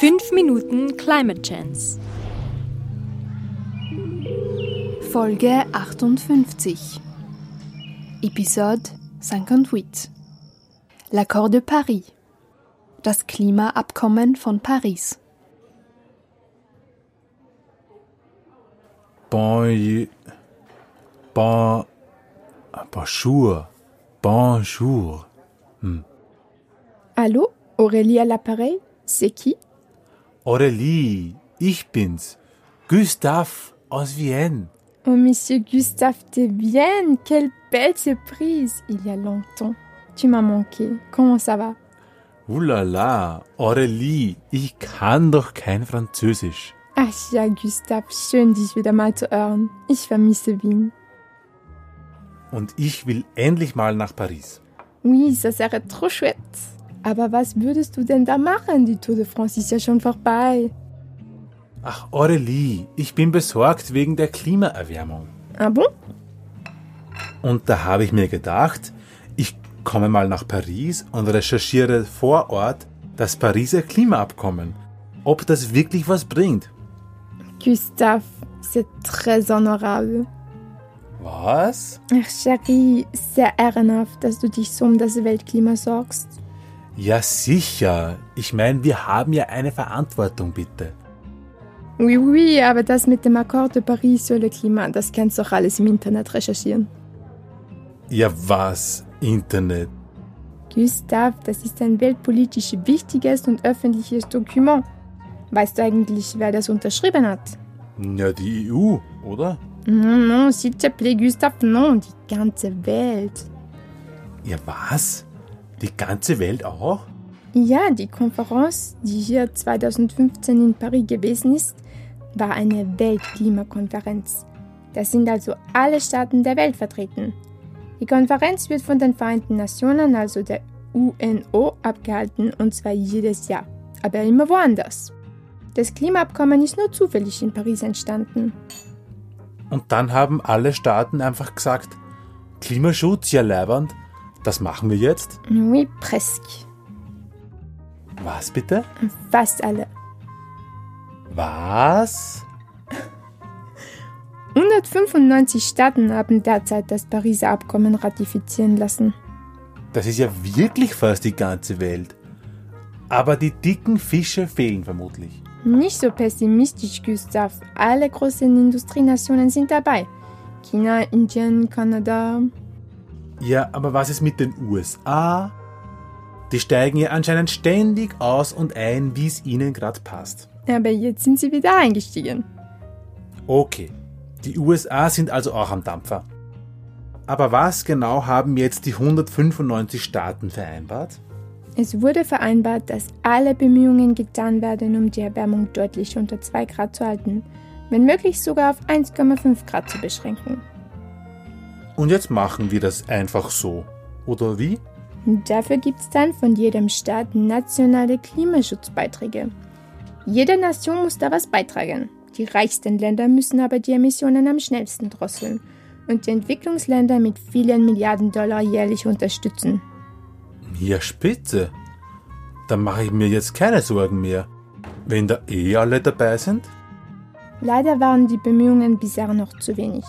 5 Minuten Climate Chance. Folge 58. Episode 58. L'accord de Paris. Das Klimaabkommen von Paris. Bon, bon, bonjour, bonjour. Allô Aurélie à l'appareil C'est qui Aurélie, ich bin's, Gustav aus Vienne. Oh, monsieur Gustave de Vienne, quelle belle surprise Il y a longtemps. Tu m'as manqué. Comment ça va Ulala, Aurélie, ich kann doch kein Französisch. Ach ja, Gustave, schön dich wieder mal zu hören. Ich vermisse Wien. Und ich will endlich mal nach Paris. Oui, ça serait trop chouette. Aber was würdest du denn da machen? Die Tour de France ist ja schon vorbei. Ach, Aurélie, ich bin besorgt wegen der Klimaerwärmung. Ah bon Und da habe ich mir gedacht, ich komme mal nach Paris und recherchiere vor Ort das Pariser Klimaabkommen. Ob das wirklich was bringt. Gustave, c'est très honorable. Was? Ach, Chérie, sehr ehrenhaft, dass du dich so um das Weltklima sorgst. Ja, sicher. Ich meine, wir haben ja eine Verantwortung, bitte. Oui, oui, aber das mit dem Accord de Paris sur le Klima, das kannst du doch alles im Internet recherchieren. Ja, was? Internet. Gustav, das ist ein weltpolitisch wichtiges und öffentliches Dokument. Weißt du eigentlich, wer das unterschrieben hat? Ja, die EU, oder? Non, non, s'il te plaît, Gustav, non, die ganze Welt. Ja, was? Die ganze Welt auch? Ja, die Konferenz, die hier 2015 in Paris gewesen ist, war eine Weltklimakonferenz. Da sind also alle Staaten der Welt vertreten. Die Konferenz wird von den Vereinten Nationen, also der UNO, abgehalten und zwar jedes Jahr, aber immer woanders. Das Klimaabkommen ist nur zufällig in Paris entstanden. Und dann haben alle Staaten einfach gesagt, Klimaschutz, ja leibernd, das machen wir jetzt. Oui, presque. Was bitte? Fast alle. Was? 195 Staaten haben derzeit das Pariser Abkommen ratifizieren lassen. Das ist ja wirklich fast die ganze Welt. Aber die dicken Fische fehlen vermutlich. Nicht so pessimistisch, Gustav. Alle großen Industrienationen sind dabei. China, Indien, Kanada. Ja, aber was ist mit den USA? Die steigen ja anscheinend ständig aus und ein, wie es ihnen gerade passt. Aber jetzt sind sie wieder eingestiegen. Okay, die USA sind also auch am Dampfer. Aber was genau haben jetzt die 195 Staaten vereinbart? Es wurde vereinbart, dass alle Bemühungen getan werden, um die Erwärmung deutlich unter 2 Grad zu halten, wenn möglich sogar auf 1,5 Grad zu beschränken. Und jetzt machen wir das einfach so. Oder wie? Dafür gibt es dann von jedem Staat nationale Klimaschutzbeiträge. Jede Nation muss da was beitragen. Die reichsten Länder müssen aber die Emissionen am schnellsten drosseln und die Entwicklungsländer mit vielen Milliarden Dollar jährlich unterstützen. Ja, spitze. Dann mache ich mir jetzt keine Sorgen mehr. Wenn da eh alle dabei sind? Leider waren die Bemühungen bisher noch zu wenig.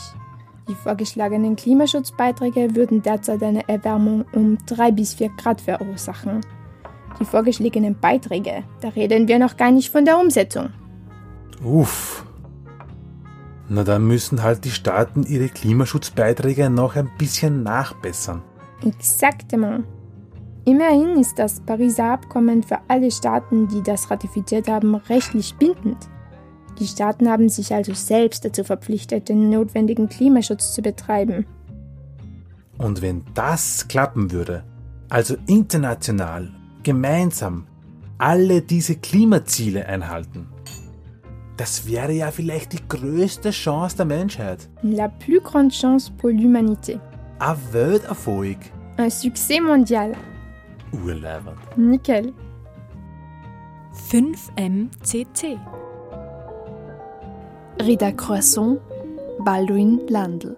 Die vorgeschlagenen Klimaschutzbeiträge würden derzeit eine Erwärmung um 3 bis 4 Grad verursachen. Die vorgeschlagenen Beiträge, da reden wir noch gar nicht von der Umsetzung. Uff. Na dann müssen halt die Staaten ihre Klimaschutzbeiträge noch ein bisschen nachbessern. Exactement. Immerhin ist das Pariser Abkommen für alle Staaten, die das ratifiziert haben, rechtlich bindend. Die Staaten haben sich also selbst dazu verpflichtet, den notwendigen Klimaschutz zu betreiben. Und wenn das klappen würde, also international, gemeinsam, alle diese Klimaziele einhalten, das wäre ja vielleicht die größte Chance der Menschheit. La plus grande chance pour l'humanité. Ein Welterfolg. Un succès mondial. Urleibend. Nickel. 5MCC. Rita Croisson, Baldwin Landl.